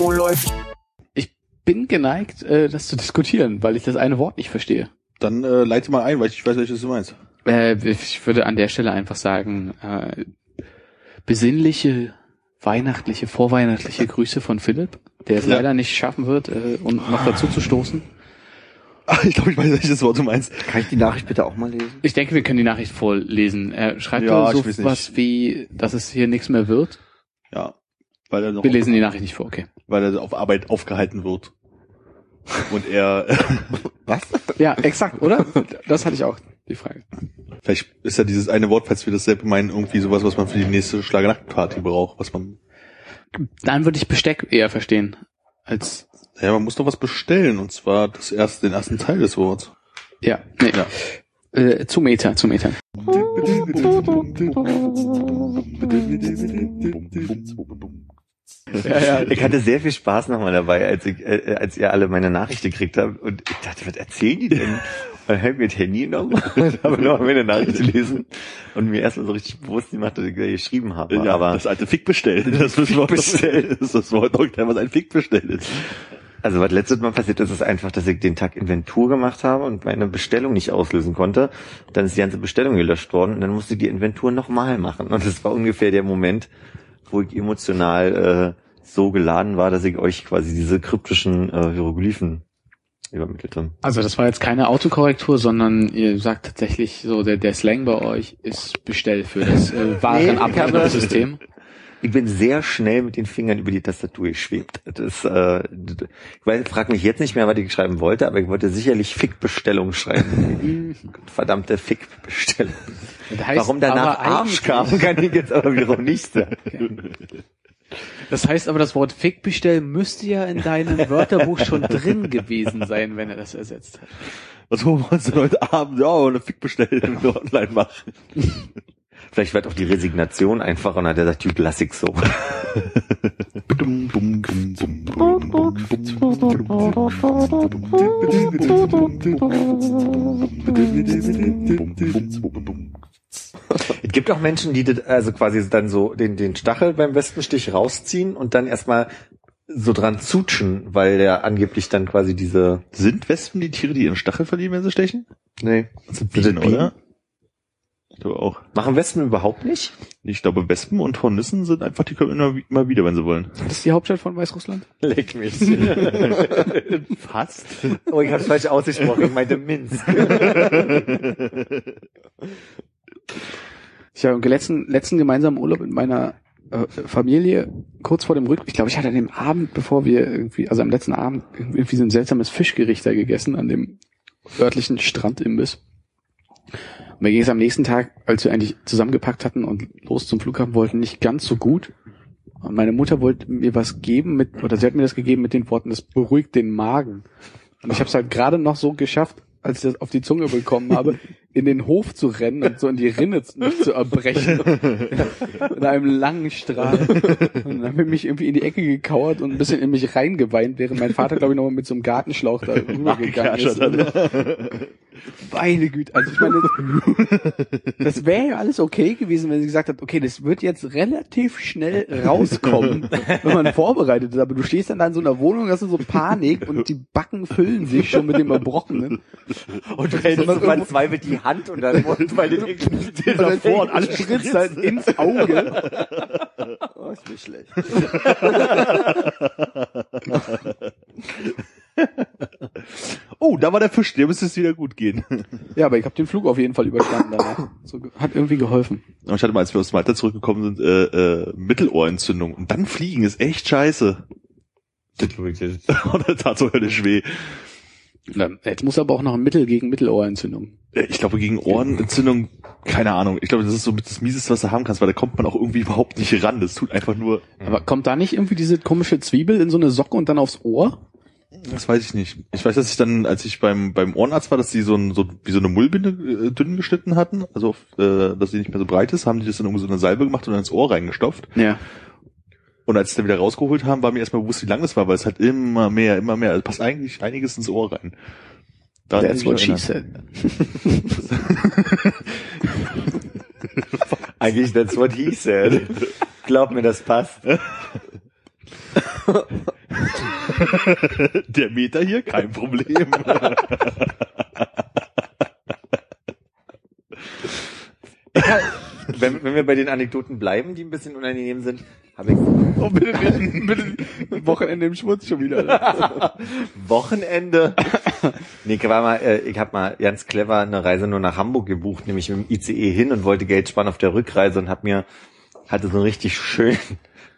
Oh, läuft. Ich bin geneigt, äh, das zu diskutieren, weil ich das eine Wort nicht verstehe. Dann äh, leite mal ein, weil ich weiß, welches du meinst. Äh, ich würde an der Stelle einfach sagen, äh, besinnliche, weihnachtliche, vorweihnachtliche Grüße von Philipp, der es Ja. leider nicht schaffen wird, äh, und noch dazu zu stoßen. Ah, ich glaube, ich weiß, welches Wort du meinst. Kann ich die Nachricht bitte auch mal lesen? Ich denke, wir können die Nachricht vorlesen. Er schreibt Ja, so ich was wie, dass es hier nichts mehr wird. Ja. Weil er noch Wir lesen die Nachricht nicht vor, okay. weil er auf Arbeit aufgehalten wird. Und er, Was? Ja, exakt, oder? Das hatte ich auch, die Frage. vielleicht ist ja dieses eine Wort, falls wir dasselbe meinen, irgendwie sowas, was man für die nächste Schlagernachtparty braucht, was man, Dann würde ich Besteck eher verstehen, als, ja, man muss doch was bestellen, und zwar das erste, den ersten Teil des Wortes. ja, nee. Ja. Äh, zu Meter, zu Meter. Ja, ja. Ich hatte sehr viel Spaß nochmal dabei, als, ich, äh, als ihr alle meine Nachrichten gekriegt habt. Und ich dachte, was erzählen die denn? Und dann habe mir das Handy genommen und habe nochmal meine Nachricht gelesen und mir erstmal so richtig bewusst gemacht, dass ich da geschrieben habe. Ja, Aber das alte Fick bestellen. Das Fick bestellen. Das ist das Wort was ein Fick bestellt ist. Also was letztes Mal passiert ist, ist einfach, dass ich den Tag Inventur gemacht habe und meine Bestellung nicht auslösen konnte. Dann ist die ganze Bestellung gelöscht worden und dann musste ich die Inventur nochmal machen. Und das war ungefähr der Moment, wo ich emotional äh, so geladen war, dass ich euch quasi diese kryptischen äh, Hieroglyphen übermittelt habe. Also das war jetzt keine Autokorrektur, sondern ihr sagt tatsächlich so, der, der Slang bei euch ist Bestell für das äh, Nee, ich bin sehr schnell mit den Fingern über die Tastatur geschwebt. Das, äh, ich weiß, frag mich jetzt nicht mehr, was ich schreiben wollte, aber ich wollte sicherlich Fickbestellung schreiben. Verdammte Fickbestellung. Das heißt Warum danach Arsch kam, kann ich jetzt aber wiederum nicht sagen. Das heißt aber, das Wort Fick bestellen müsste ja in deinem Wörterbuch schon drin gewesen sein, wenn er das ersetzt hat. Was wollen wir uns denn heute Abend? Ja, eine Fick bestellen wir online machen. Vielleicht wird auch die Resignation einfacher und hat er sagt, Typ, lass ich so. Es gibt auch Menschen, die das, also quasi dann so den, den Stachel beim Wespenstich rausziehen und dann erstmal so dran zutschen, weil der angeblich dann quasi diese, Sind Wespen die Tiere, die ihren Stachel verlieren, wenn sie stechen? nee, Das sind Bienen, Bienen? oder? Ich glaube auch. machen Wespen überhaupt nicht? Ich glaube, Wespen und Hornissen sind einfach, die kommen immer, immer wieder, wenn sie wollen. Das ist die Hauptstadt von Weißrussland? Leck mich. Fast. Oh, ich habe falsch ausgesprochen. Ich meinte Minsk. Ich habe im letzten, letzten gemeinsamen Urlaub mit meiner äh, Familie kurz vor dem Rück, ich glaube, ich hatte an dem Abend, bevor wir irgendwie, also am letzten Abend irgendwie so ein seltsames Fischgericht da gegessen an dem örtlichen Strandimbiss. Mir ging es am nächsten Tag, als wir eigentlich zusammengepackt hatten und los zum Flughafen wollten, nicht ganz so gut. Und meine Mutter wollte mir was geben mit, oder sie hat mir das gegeben mit den Worten, das beruhigt den Magen. Und ich habe es halt gerade noch so geschafft, als ich das auf die Zunge bekommen habe, in den Hof zu rennen und so in die Rinne zu, mich zu erbrechen. in einem langen Strahl. Und dann habe ich mich irgendwie in die Ecke gekauert und ein bisschen in mich reingeweint, während mein Vater, glaube ich, nochmal mit so einem Gartenschlauch da rübergegangen ist. Meine Güte, also ich meine, das wäre ja alles okay gewesen, wenn sie gesagt hat, okay, das wird jetzt relativ schnell rauskommen, wenn man vorbereitet ist. Aber du stehst dann da in so einer Wohnung, hast du so Panik und die Backen füllen sich schon mit dem Erbrochenen. Und du hältst so verzweifelt die Hand den weil du denkst, der davor und alles spritzt halt ins Auge. Oh, ist nicht schlecht. Oh, da war der Fisch, der müsste es wieder gut gehen. Ja, aber ich habe den Flug auf jeden Fall überstanden danach. So, hat irgendwie geholfen. Und ich hatte mal, als wir aus Malta zurückgekommen sind, äh, äh, Mittelohrentzündung. Und dann fliegen ist echt scheiße. Und das tat so höllisch weh. Jetzt muss aber auch noch ein Mittel gegen Mittelohrentzündung. Äh, Ich glaube, gegen Ohrenentzündung, keine Ahnung. Ich glaube, das ist so das Mieseste, was du haben kannst, weil da kommt man auch irgendwie überhaupt nicht ran. Das tut einfach nur, Aber kommt da nicht irgendwie diese komische Zwiebel in so eine Socke und dann aufs Ohr? das weiß ich nicht. Ich weiß, dass ich dann, als ich beim, beim Ohrenarzt war, dass die so, ein, so wie so eine Mullbinde äh, dünn geschnitten hatten, also auf, äh, dass die nicht mehr so breit ist, haben die das dann irgendwie so eine Salbe gemacht und dann ins Ohr reingestopft. Ja. Und als sie dann wieder rausgeholt haben, war mir erstmal bewusst, wie lang das war, weil es halt immer mehr, immer mehr, also passt eigentlich einiges ins Ohr rein. Daran That's what she said. Eigentlich, that's what he said. Glaub mir, das passt. Der Meter hier, kein Problem. Wenn, wenn wir bei den Anekdoten bleiben, die ein bisschen unangenehm sind, habe ich Oh, bitte, bitte, bitte. Wochenende im Schmutz schon wieder. Wochenende. nee, ich war mal, äh, ich habe mal ganz clever eine Reise nur nach Hamburg gebucht, nämlich mit dem ICE hin und wollte Geld sparen auf der Rückreise und hab mir hatte so einen richtig schönen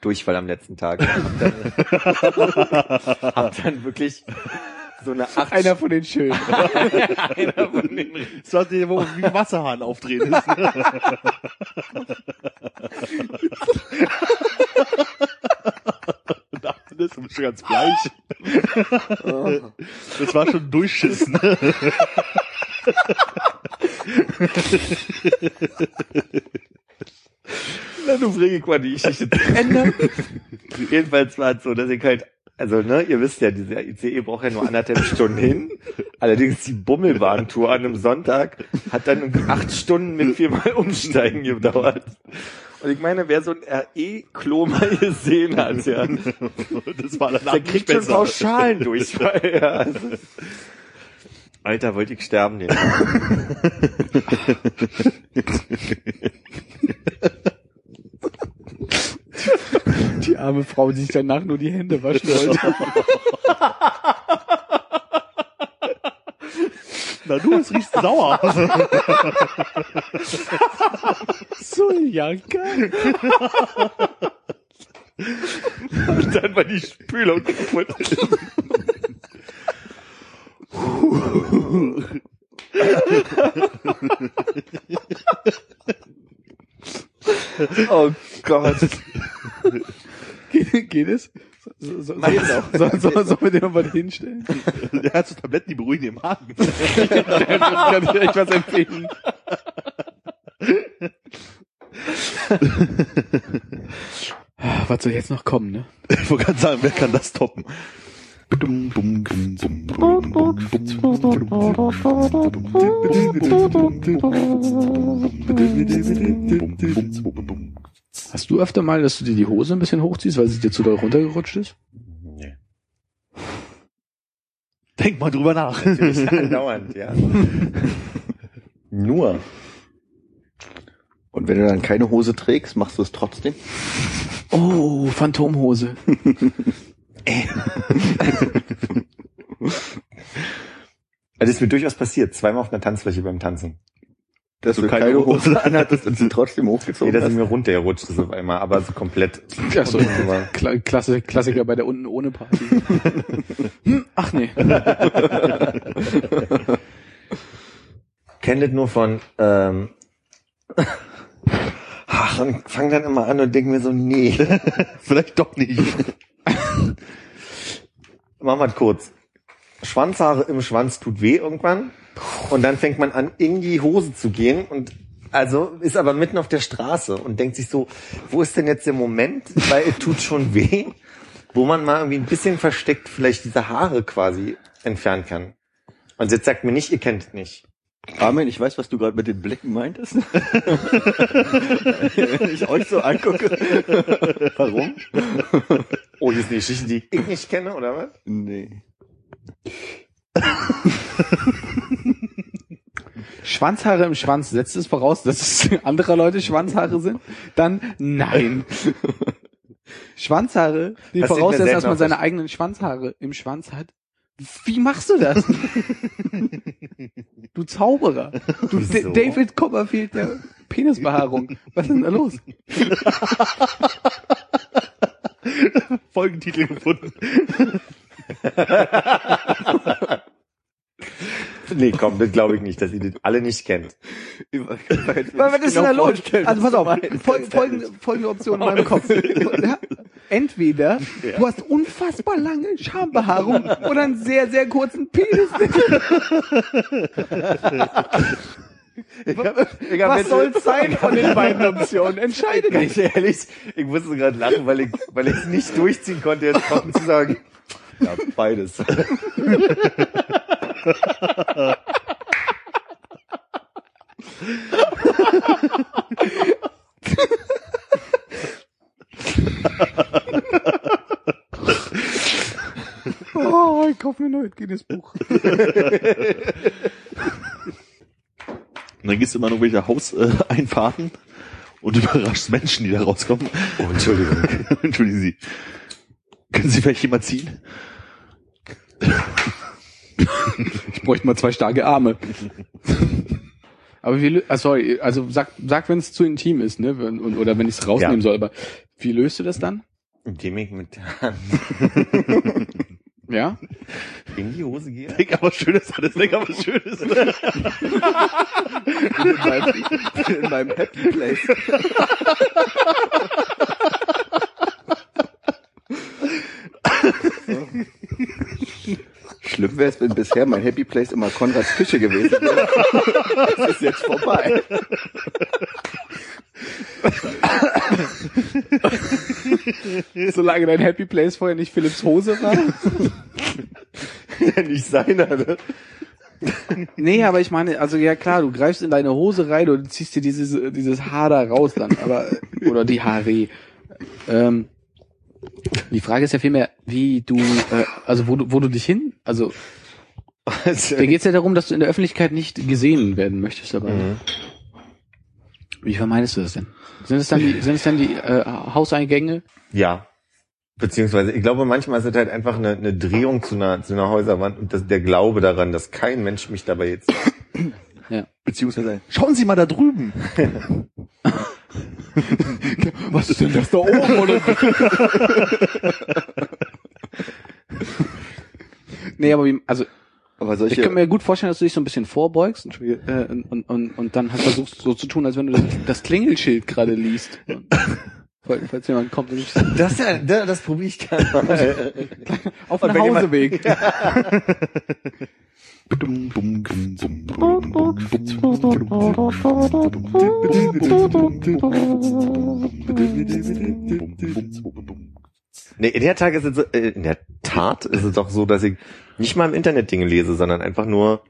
Durchfall am letzten Tag. Hab dann, hab dann wirklich so eine acht Einer von den schönen. einer von den Das war der, wo wie ein Wasserhahn aufdrehen ist. Das ist schon ganz bleich. Das war schon Durchschissen. Na, du frage mal die Geschichte zu Ende. Jedenfalls war es so, dass ich halt, also ne, ihr wisst ja, dieser ICE braucht ja nur anderthalb Stunden hin. Allerdings die Bummelbahntour an einem Sonntag hat dann irgendwie acht Stunden mit viermal Umsteigen gedauert. Und ich meine, wer so ein RE-Klo mal gesehen hat, ja, Das war der kriegt schon Pauschalen durch. Ja, also, Alter, wollte ich sterben den. Die arme Frau, die sich danach nur die Hände waschen wollte. Na du, es riecht sauer. So, Janka. Und dann war die Spülung kaputt. oh Gott. Geht, es? So, so, so, so, so, so, sollen wir den noch mal hinstellen? Der hat so Tabletten, die beruhigen den Magen. Kann ich echt was empfehlen? Was soll jetzt noch kommen, ne? Ich wollte gerade sagen, wer kann das toppen? Hast du öfter mal, dass du dir die Hose ein bisschen hochziehst, weil sie dir zu doll runtergerutscht ist? Nee. Denk mal drüber nach. Natürlich andauernd, ja. Nur. Und wenn du dann keine Hose trägst, machst du es trotzdem? Oh, Phantomhose. Also ist mir durchaus passiert, zweimal auf einer Tanzfläche beim Tanzen. Dass du du keine keine Hose anhattest und sie trotzdem Nee, hochgezogen dass sie hast? mir runtergerutscht ist auf einmal, aber so komplett. Ja, so. Kla Klasse, Klassiker bei der unten ohne Party. hm, ach nee. kenne das nur von, ähm, ach, und fang dann immer an und denk mir so, nee, Vielleicht doch nicht. mach mal kurz. Schwanzhaare im Schwanz tut weh irgendwann und dann fängt man an, in die Hose zu gehen und also ist aber mitten auf der Straße und denkt sich so, wo ist denn jetzt der Moment, weil es tut schon weh, wo man mal irgendwie ein bisschen versteckt vielleicht diese Haare quasi entfernen kann. Und jetzt sagt mir nicht, ihr kennt es nicht. Armin, ich weiß, was du gerade mit den Blicken meintest. Wenn ich euch so angucke. Warum? Oh, das ist eine Geschichte, die ich nicht kenne, oder was? Nee. Schwanzhaare im Schwanz, setzt es voraus, dass es anderer Leute Schwanzhaare sind? Dann nein. Schwanzhaare, die Das voraussetzt, dass man seine eigenen Schwanzhaare im Schwanz hat. Wie machst du das? du Zauberer. Du? D David Copperfield der Penisbehaarung. Was ist denn da los? Folgentitel gefunden. Nee, komm, das glaube ich nicht, dass ihr das alle nicht kennt. Was was ist denn da los? Also pass auf, fol folgende, folgende Option in meinem Kopf. Ja? Entweder du hast unfassbar lange Schambehaarung oder einen sehr, sehr kurzen Penis. Was soll's sein von den beiden Optionen? Entscheide dich. Ganz ehrlich, ich musste gerade lachen, weil ich, weil ich es nicht durchziehen konnte, jetzt trocken zu sagen. Ja, beides. Oh, ich kaufe mir ein neues Guinness-Buch. Und dann gehst du immer noch welche Hauseinfahrten und überraschst Menschen, die da rauskommen. Oh, Entschuldigung. Entschuldigen Sie. Können Sie vielleicht jemand ziehen? Ich bräuchte mal zwei starke Arme. Aber wie, ah, sorry, also sag, sag wenn es zu intim ist, ne, wenn- und, oder wenn ich es rausnehmen Ja. soll, aber wie löst du das dann? Indem ich mit der Hand Ja? in die Hose gehe. Denk aber schön ist, das denk aber schön ist. in, meinem, in meinem Happy Place. Schlimm wäre es, wenn bisher mein Happy Place immer Konrads Küche gewesen wäre. Das ist jetzt vorbei. Solange dein Happy Place vorher nicht Philips Hose war? Ja, nicht seiner, ne? nee, aber ich meine, also ja klar, du greifst in deine Hose rein und ziehst dir dieses, dieses Haar da raus dann, aber, oder die Haare. Ähm, die Frage ist ja vielmehr, wie du, äh, also wo du, wo du dich hin, also da geht's ja darum, dass du in der Öffentlichkeit nicht gesehen werden möchtest dabei. Mhm. Wie vermeidest du das denn? Sind es dann die, sind es dann die äh, Hauseingänge? Ja. Beziehungsweise, ich glaube, manchmal ist es halt einfach eine, eine Drehung zu einer, zu einer Häuserwand und das, der Glaube daran, dass kein Mensch mich dabei jetzt. Beziehungsweise, schauen Sie mal da drüben. Was ist denn das da oben? Oder? nee, aber wie, also Aber ich solche, kann mir gut vorstellen, dass du dich so ein bisschen vorbeugst Entschuldige, äh, und, und, und dann halt versuchst so zu tun, als wenn du das, das Klingelschild gerade liest. Falls falls jemand kommt und ich Das, ja, das, das probiere ich gerne mal. auf dem Hauseweg. Nee, in der Tag ist es so, äh, in der Tat ist es doch so, dass ich nicht mal im Internet Dinge lese, sondern einfach nur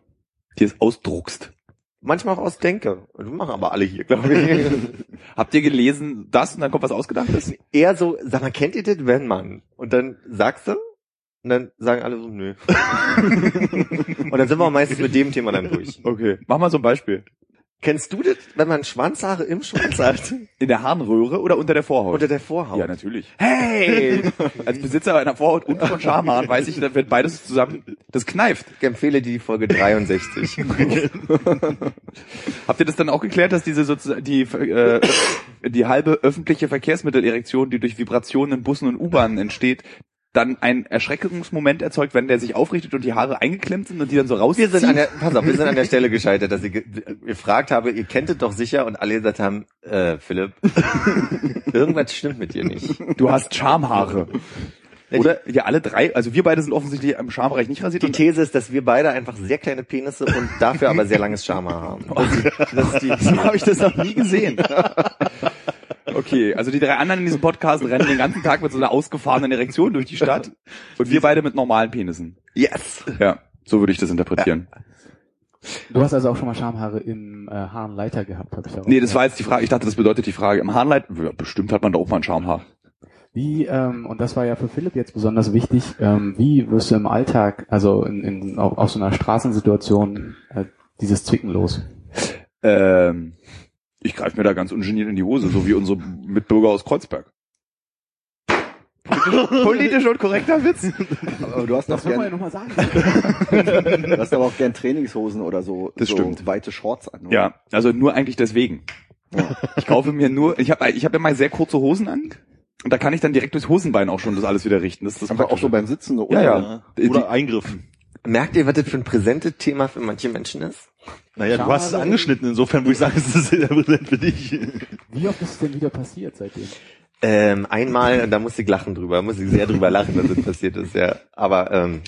dir es ausdruckst. Manchmal auch ausdenke. Das machen aber alle hier, glaube ich. Habt ihr gelesen das und dann kommt was Ausgedachtes? Eher so, sag mal, kennt ihr das, wenn man? Und dann sagst du, und dann sagen alle so, nö. und dann sind wir meistens mit dem Thema dann durch. Okay. Mach mal so ein Beispiel. Kennst du das, wenn man Schwanzhaare im Schwanz hat? In der Harnröhre oder unter der Vorhaut? Unter der Vorhaut? ja, natürlich. Hey! Als Besitzer einer Vorhaut und von Schamhaaren weiß ich, da wird beides zusammen, das kneift. Ich empfehle dir die Folge 63. Habt ihr das dann auch geklärt, dass diese sozusagen, die, äh, die halbe öffentliche Verkehrsmittelerektion, die durch Vibrationen in Bussen und U-Bahnen entsteht, dann einen Erschreckungsmoment erzeugt, wenn der sich aufrichtet und die Haare eingeklemmt sind und die dann so Wir rausziehen? sind an der, pass auf, wir sind an der Stelle gescheitert, dass ich ge- gefragt habe, ihr kennt es doch sicher und alle gesagt haben, äh, Philipp, irgendwas stimmt mit dir nicht. du hast Schamhaare. Oder wir alle drei, also wir beide sind offensichtlich im Schambereich nicht rasiert. Die These ist, dass wir beide einfach sehr kleine Penisse und dafür aber sehr langes Schamhaar haben. Das ist die, So habe ich das noch nie gesehen. Okay, also die drei anderen in diesem Podcast rennen den ganzen Tag mit so einer ausgefahrenen Erektion durch die Stadt und wir beide mit normalen Penissen. yes! Ja, so würde ich das interpretieren. Du hast also auch schon mal Schamhaare im äh, Haarenleiter gehabt, habe ich auch. Nee, das war jetzt die Frage. Ich dachte, das bedeutet die Frage. Im Harnleit, ja, bestimmt hat man da auch mal ein Schamhaar. Wie, ähm, und das war ja für Philipp jetzt besonders wichtig, ähm, wie wirst du im Alltag, also in, in, auf, auf so einer Straßensituation, äh, dieses Zwicken los? Ähm, ich greife mir da ganz ungeniert in die Hose, so wie unsere Mitbürger aus Kreuzberg. Politisch, politisch und korrekter Witz. aber du hast doch Das man ja gern, nochmal sagen. du hast aber auch gern Trainingshosen oder so, Das so stimmt. weite Shorts an. oder? Ja, also nur eigentlich deswegen. Ich kaufe mir nur, ich habe ich hab ja mal sehr kurze Hosen an und da kann ich dann direkt durchs Hosenbein auch schon das alles wieder richten. Das ist das Aber auch so beim Sitzen Ja, oder- ja. Die- Oder Eingriffen. Merkt ihr, was das für ein präsentes Thema für manche Menschen ist? Naja, du hast es angeschnitten, insofern würde ich sagen, es ist sehr präsent für dich. Wie oft ist es denn wieder passiert seitdem? Ähm, einmal, da muss ich lachen drüber, muss ich sehr drüber lachen, dass das passiert ist, ja. Aber ähm,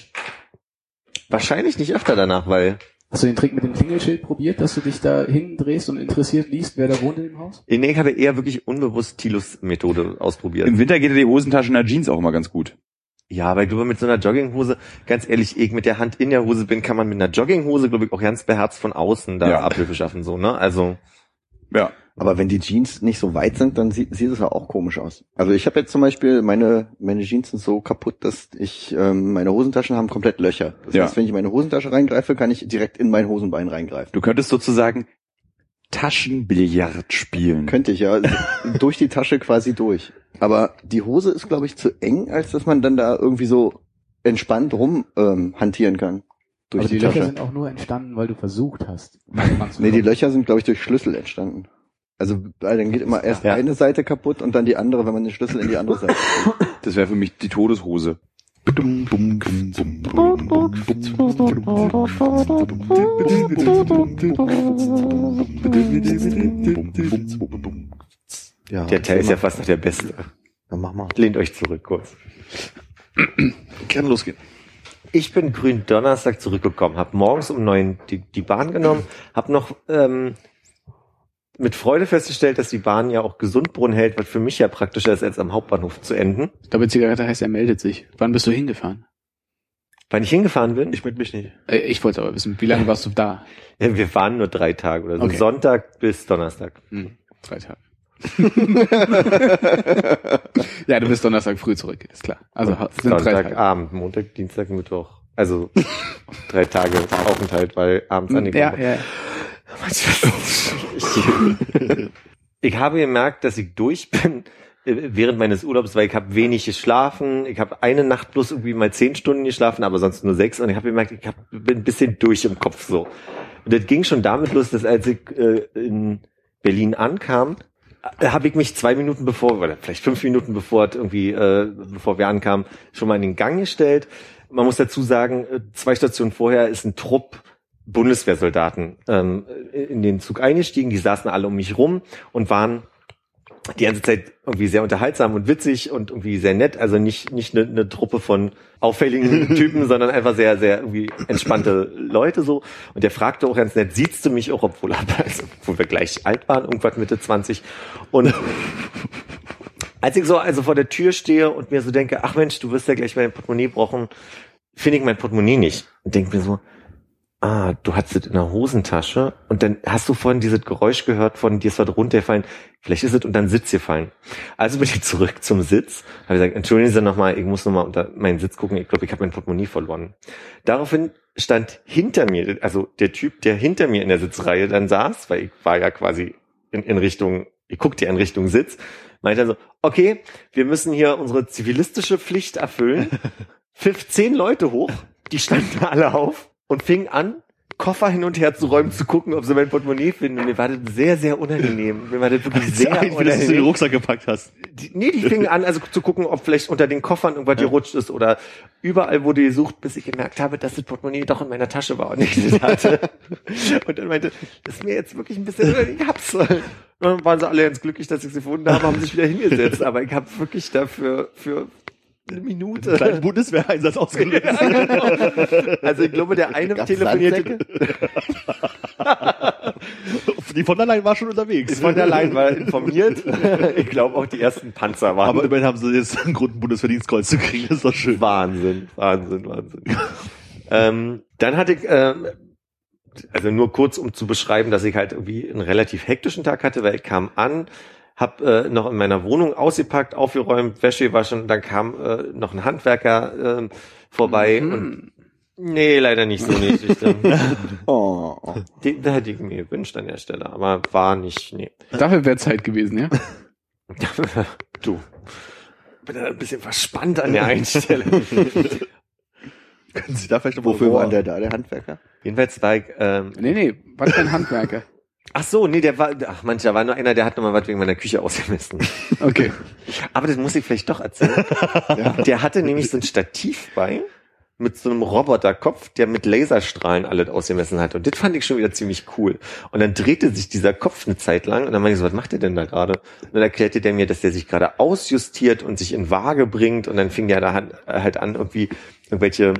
wahrscheinlich nicht öfter danach, weil Hast du den Trick mit dem Klingelschild probiert, dass du dich da hindrehst und interessiert liest, wer da wohnt in dem Haus? nee, ich habe eher wirklich unbewusst Tilos Methode ausprobiert. Im Winter geht ja die Hosentasche in der Jeans auch immer ganz gut. Ja, aber ich glaube, mit so einer Jogginghose, ganz ehrlich, ich mit der Hand in der Hose bin, kann man mit einer Jogginghose, glaube ich, auch ganz beherzt von außen da Ja. Abhilfe schaffen, so, ne? Also, Ja. Aber wenn die Jeans nicht so weit sind, dann sieht, sieht es ja auch komisch aus. Also ich habe jetzt zum Beispiel, meine, meine Jeans sind so kaputt, dass ich, ähm, meine Hosentaschen haben komplett Löcher. Das Ja. heißt, wenn ich in meine Hosentasche reingreife, kann ich direkt in mein Hosenbein reingreifen. Du könntest sozusagen Taschenbillard spielen. Könnte ich ja durch die Tasche quasi durch. Aber die Hose ist, glaube ich, zu eng, als dass man dann da irgendwie so entspannt rum ähm, hantieren kann. Durch Aber die, die Löcher Tasche. sind auch nur entstanden, weil du versucht hast. Nee, die Löcher sind, glaube ich, durch Schlüssel entstanden. Also dann geht immer erst Ja. eine Seite kaputt und dann die andere, wenn man den Schlüssel in die andere Seite. Das wäre für mich die Todeshose. Ja, der Teil ist ja fast noch der beste. Dann mach mal. Lehnt euch zurück kurz. Kann losgehen. Ich bin grün Donnerstag zurückgekommen, habe morgens um neun die, die Bahn genommen, habe noch ähm, mit Freude festgestellt, dass die Bahn ja auch Gesundbrunnen hält, was für mich ja praktischer ist, als am Hauptbahnhof zu enden. Ich glaube, Zigarette heißt, er meldet sich. Wann bist du hingefahren? Wann ich hingefahren bin, Ich melde mich nicht. Äh, ich wollte aber wissen, wie lange warst du da? ja, wir fahren nur drei Tage oder so, Okay. Sonntag bis Donnerstag. Hm, drei Tage. ja, du bist Donnerstag früh zurück, ist klar. Also sind drei Tage. Sonntagabend, Montag, Dienstag, Mittwoch. Also drei Tage Aufenthalt, weil abends angekommen Hm, Ja, ja. Ich, habe gemerkt, dass ich durch bin äh, während meines Urlaubs, weil ich habe wenig geschlafen. Ich habe eine Nacht bloß irgendwie mal zehn Stunden geschlafen, aber sonst nur sechs. Und ich habe gemerkt, ich hab, bin ein bisschen durch im Kopf so. Und das ging schon damit los, dass als ich äh, in Berlin ankam, habe ich mich zwei Minuten bevor, oder vielleicht fünf Minuten bevor irgendwie, äh, bevor wir ankamen, schon mal in den Gang gestellt. Man muss dazu sagen, äh, zwei Stationen vorher ist ein Trupp Bundeswehrsoldaten ähm, in den Zug eingestiegen. Die saßen alle um mich rum und waren die ganze Zeit irgendwie sehr unterhaltsam und witzig und irgendwie sehr nett. Also nicht nicht eine, eine Truppe von auffälligen Typen, sondern einfach sehr sehr irgendwie entspannte Leute so. Und der fragte auch ganz nett, siehst du mich auch, obwohl, also, obwohl wir gleich alt waren, irgendwas Mitte 20. Und als ich so also vor der Tür stehe und mir so denke, ach Mensch, du wirst ja gleich mein Portemonnaie brauchen, finde ich mein Portemonnaie nicht. Und denke mir so, ah, du hattest es in der Hosentasche und dann hast du vorhin dieses Geräusch gehört von dir ist was runtergefallen, vielleicht ist es unter den Sitz gefallen. Also bin ich zurück zum Sitz, habe gesagt, entschuldigen Sie nochmal, ich muss nochmal unter meinen Sitz gucken, ich glaube, ich habe mein Portemonnaie verloren. Daraufhin stand hinter mir, also der Typ, der hinter mir in der Sitzreihe dann saß, weil ich war ja quasi in, in Richtung, ich guckte ja in Richtung Sitz, meinte er so, okay, wir müssen hier unsere zivilistische Pflicht erfüllen, pfiff zehn Leute hoch, die standen alle auf und fingen an, Koffer hin und her zu räumen, zu gucken, ob sie mein Portemonnaie finden. Und mir war das sehr, sehr unangenehm. Mir war das wirklich sehr Ein, wie dass du den unangenehm. Rucksack gepackt hast. Die, nee, die fingen an, also zu gucken, ob vielleicht unter den Koffern irgendwas gerutscht ist oder überall wurde gesucht, bis ich gemerkt habe, dass das Portemonnaie doch in meiner Tasche war und nicht das hatte. und dann meinte, das ist mir jetzt wirklich ein bisschen, ich hab's. Und dann waren sie alle ganz glücklich, dass ich sie gefunden habe, haben sich wieder hingesetzt. Aber ich habe wirklich dafür für Minute. Einen Bundeswehreinsatz ausgelöst. Also ich glaube, der eine Gab's telefonierte, Die von der Leyen war schon unterwegs. von der Leyen war informiert. Ich glaube auch die ersten Panzer waren. Aber immerhin haben sie jetzt einen Grund, ein Bundesverdienstkreuz zu kriegen. Das ist doch schön. Wahnsinn, Wahnsinn, Wahnsinn. ähm, dann hatte ich, ähm, also nur kurz, um zu beschreiben, dass ich halt irgendwie einen relativ hektischen Tag hatte, weil ich kam an, hab äh, noch in meiner Wohnung ausgepackt, aufgeräumt, Wäsche gewaschen, dann kam äh, noch ein Handwerker ähm, vorbei und nee, leider nicht so nicht. Oh. Die, da hätte ich mir gewünscht an der Stelle, aber war nicht, nee. Dafür wäre Zeit gewesen, ja? du. Bin da ein bisschen verspannt an der Einstellung. Können Sie da vielleicht noch Wofür war der da, der Handwerker? Jedenfalls war ich, ähm, Nee, nee, war kein Handwerker. Ach so, nee, der war, ach manch, da war nur einer, der hat noch mal was wegen meiner Küche ausgemessen. Okay. Aber das muss ich vielleicht doch erzählen. Der hatte nämlich so ein Stativ bei mit so einem Roboterkopf, der mit Laserstrahlen alles ausgemessen hat. Und das fand ich schon wieder ziemlich cool. Und dann drehte sich dieser Kopf eine Zeit lang und dann meinte ich so, was macht der denn da gerade? Und dann erklärte der mir, dass der sich gerade ausjustiert und sich in Waage bringt und dann fing der da halt- halt an, irgendwie irgendwelche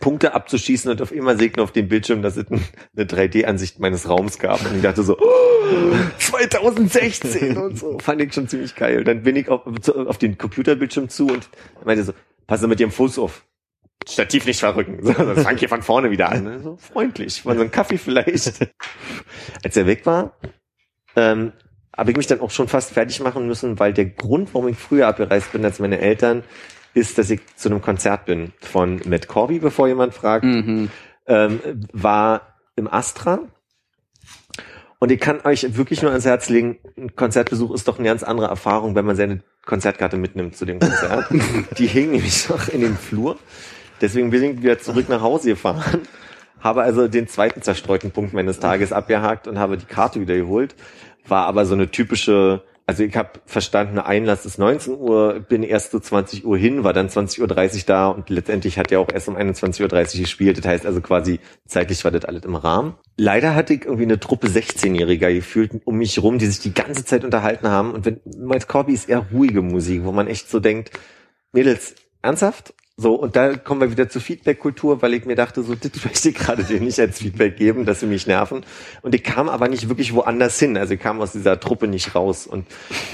Punkte abzuschießen und auf immer segne auf dem Bildschirm, dass es ein- eine 3D-Ansicht meines Raums gab. Und ich dachte so, oh, 2016 und so. Fand ich schon ziemlich geil. Dann bin ich auf, auf den Computerbildschirm zu und meinte so, pass mal mit ihrem Fuß auf. Stativ nicht verrücken. So, Das fang hier von vorne wieder an. So freundlich. War so ein Kaffee vielleicht. Als er weg war, ähm, habe ich mich dann auch schon fast fertig machen müssen, weil der Grund, warum ich früher abgereist bin als meine Eltern, ist, dass ich zu einem Konzert bin von Matt Corby, bevor jemand fragt, Mhm. ähm, war im Astra. Und ich kann euch wirklich nur ans Herz legen, ein Konzertbesuch ist doch eine ganz andere Erfahrung, wenn man seine Konzertkarte mitnimmt zu dem Konzert. Die hing nämlich noch in dem Flur. Deswegen bin ich wieder zurück nach Hause gefahren, habe also den zweiten zerstreuten Punkt meines Tages abgehakt und habe die Karte wieder geholt. War aber so eine typische, also ich habe verstanden, Einlass ist 19 Uhr, bin erst so 20 Uhr hin, war dann 20.30 Uhr da und letztendlich hat er auch erst um 21.30 Uhr gespielt. Das heißt also quasi zeitlich war das alles im Rahmen. Leider hatte ich irgendwie eine Truppe 16-Jähriger gefühlt um mich rum, die sich die ganze Zeit unterhalten haben. Und wenn Miles Corby ist eher ruhige Musik, wo man echt so denkt, Mädels, ernsthaft? So, und da kommen wir wieder zur Feedback-Kultur, weil ich mir dachte, so, das möchte ich gerade dir nicht als Feedback geben, dass sie mich nerven. Und ich kam aber nicht wirklich woanders hin. Also ich kam aus dieser Truppe nicht raus und